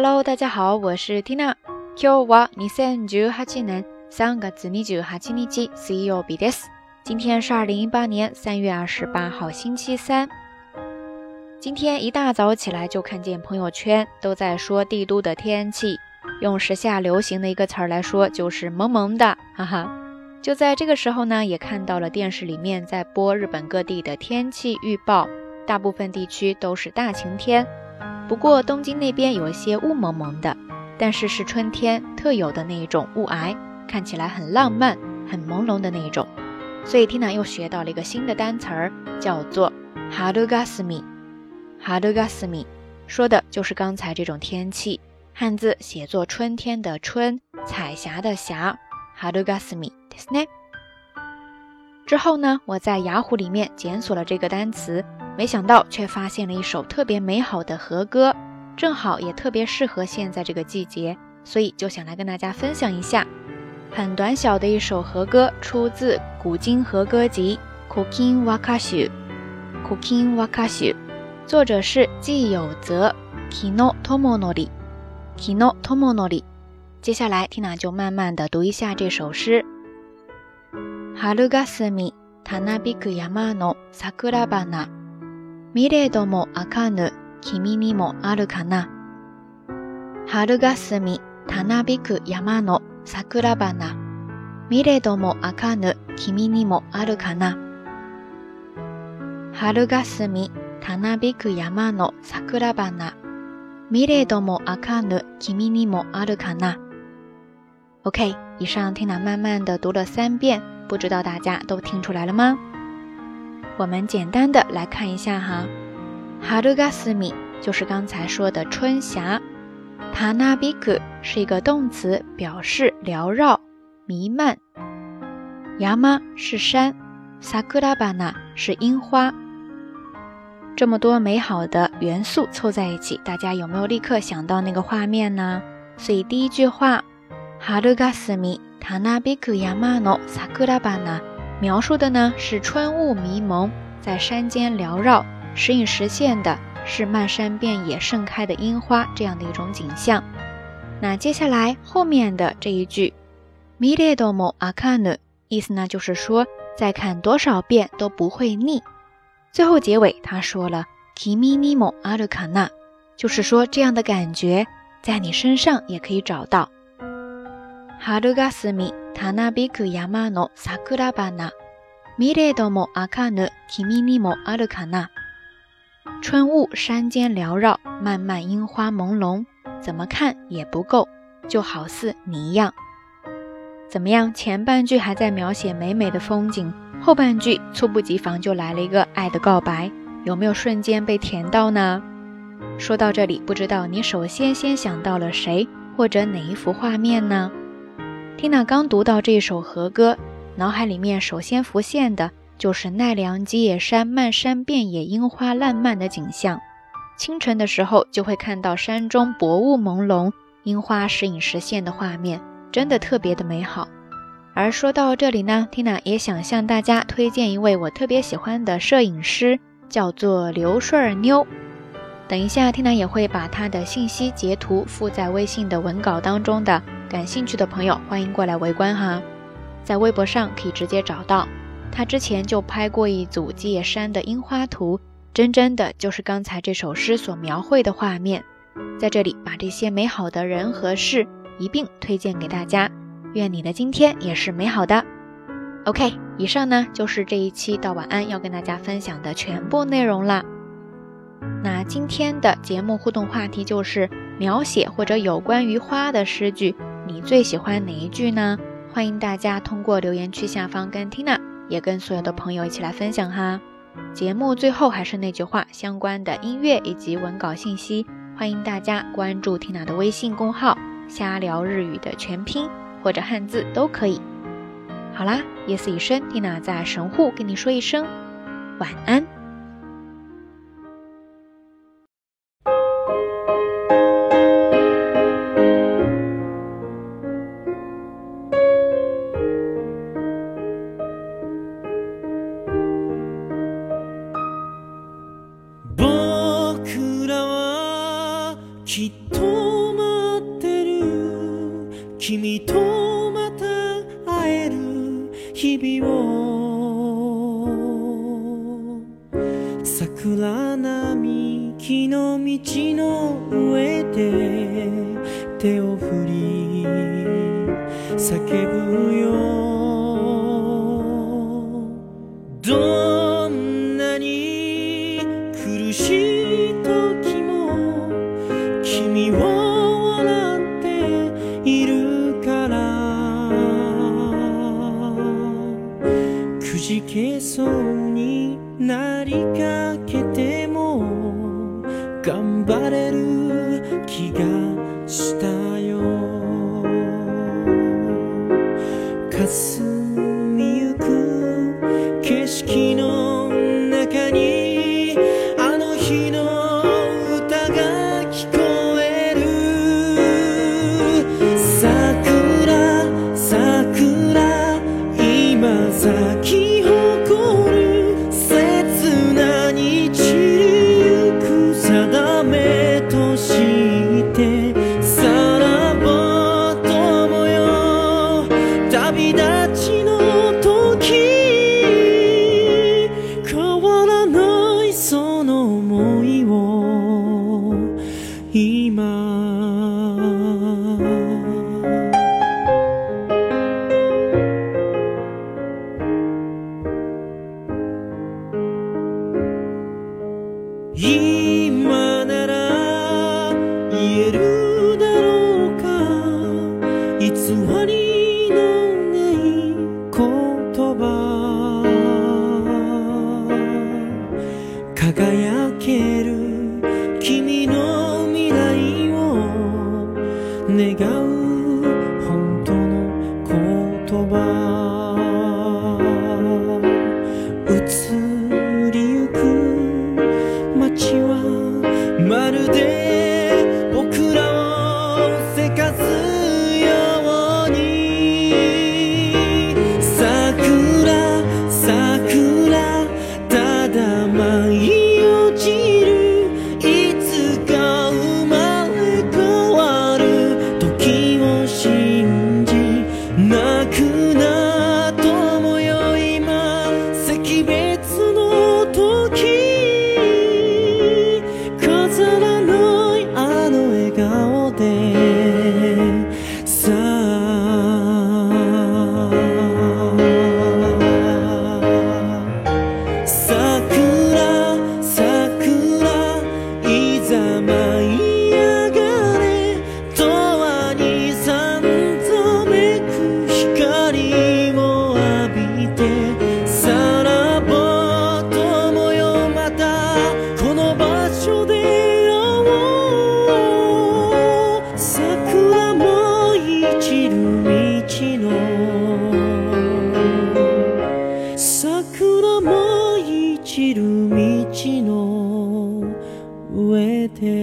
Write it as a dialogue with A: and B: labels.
A: Hello，大家好，我是缇娜。今日は二千十八年三月二十八日、水曜日です。今天是二零一八年三月二十八号星期三。今天一大早起来就看见朋友圈都在说帝都的天气，用时下流行的一个词儿来说就是“萌萌的”，哈哈。就在这个时候呢，也看到了电视里面在播日本各地的天气预报，大部分地区都是大晴天。不过东京那边有一些雾蒙蒙的，但是是春天特有的那一种雾霭，看起来很浪漫、很朦胧的那一种。所以 Tina 又学到了一个新的单词儿，叫做 harugami。harugami 说的就是刚才这种天气，汉字写作春天的春、彩霞的霞。harugami，n e y 之后呢，我在雅虎里面检索了这个单词，没想到却发现了一首特别美好的和歌，正好也特别适合现在这个季节，所以就想来跟大家分享一下。很短小的一首和歌，出自《古今和歌集》，k k u i n Wakashi） Kukin w a k a s h u 作者是纪有泽，k きの o もの o き n ともの k 接下来 Tina 就慢慢的读一下这首诗。春霞たなびく山の桜花。見れどもあかぬ君にもあるかな。春霞たなびく山の桜花。見れどもあかぬ君にもあるかな。春霞たなびく山の桜花。見れどもあかぬ君にもあるかな。OK，以上听朗慢慢的读了三遍。不知道大家都听出来了吗？我们简单的来看一下哈哈 a r u 米 a s m i 就是刚才说的春霞，Tanabiku 是一个动词，表示缭绕、弥漫。Yama 是山，Sakurabana 是樱花。这么多美好的元素凑在一起，大家有没有立刻想到那个画面呢？所以第一句话哈ルガス g a s m i Tana biku yaman o sakurabana，描述的呢是春雾迷蒙，在山间缭绕，时隐时现的是漫山遍野盛开的樱花，这样的一种景象。那接下来后面的这一句 m i 多 e d o mo a k a 意思呢就是说再看多少遍都不会腻。最后结尾他说了，kimi 阿 i mo a k a n a 就是说这样的感觉在你身上也可以找到。春雾山间缭绕，漫漫樱花朦胧，怎么看也不够，就好似你一样。怎么样？前半句还在描写美美的风景，后半句猝不及防就来了一个爱的告白，有没有瞬间被甜到呢？说到这里，不知道你首先先想到了谁，或者哪一幅画面呢？Tina 刚读到这一首和歌，脑海里面首先浮现的就是奈良吉野山漫山遍野樱花烂漫的景象。清晨的时候，就会看到山中薄雾朦胧、樱花时隐时现的画面，真的特别的美好。而说到这里呢，Tina 也想向大家推荐一位我特别喜欢的摄影师，叫做刘顺儿妞。等一下，Tina 也会把他的信息截图附在微信的文稿当中的。感兴趣的朋友，欢迎过来围观哈，在微博上可以直接找到。他之前就拍过一组基山的樱花图，真真的就是刚才这首诗所描绘的画面。在这里把这些美好的人和事一并推荐给大家，愿你的今天也是美好的。OK，以上呢就是这一期到晚安要跟大家分享的全部内容了。那今天的节目互动话题就是描写或者有关于花的诗句。你最喜欢哪一句呢？欢迎大家通过留言区下方跟 Tina，也跟所有的朋友一起来分享哈。节目最后还是那句话，相关的音乐以及文稿信息，欢迎大家关注 Tina 的微信公号“瞎聊日语”的全拼或者汉字都可以。好啦，夜色已深，Tina 在神户跟你说一声晚安。
B: 君とまた会える日々を桜並木の道の上で手を振り叫ぶよ無じけそうになりかけても頑張れる気がしたよ霞みゆく景色のえるだろうか偽りのない言葉輝ける君の未来を願う thế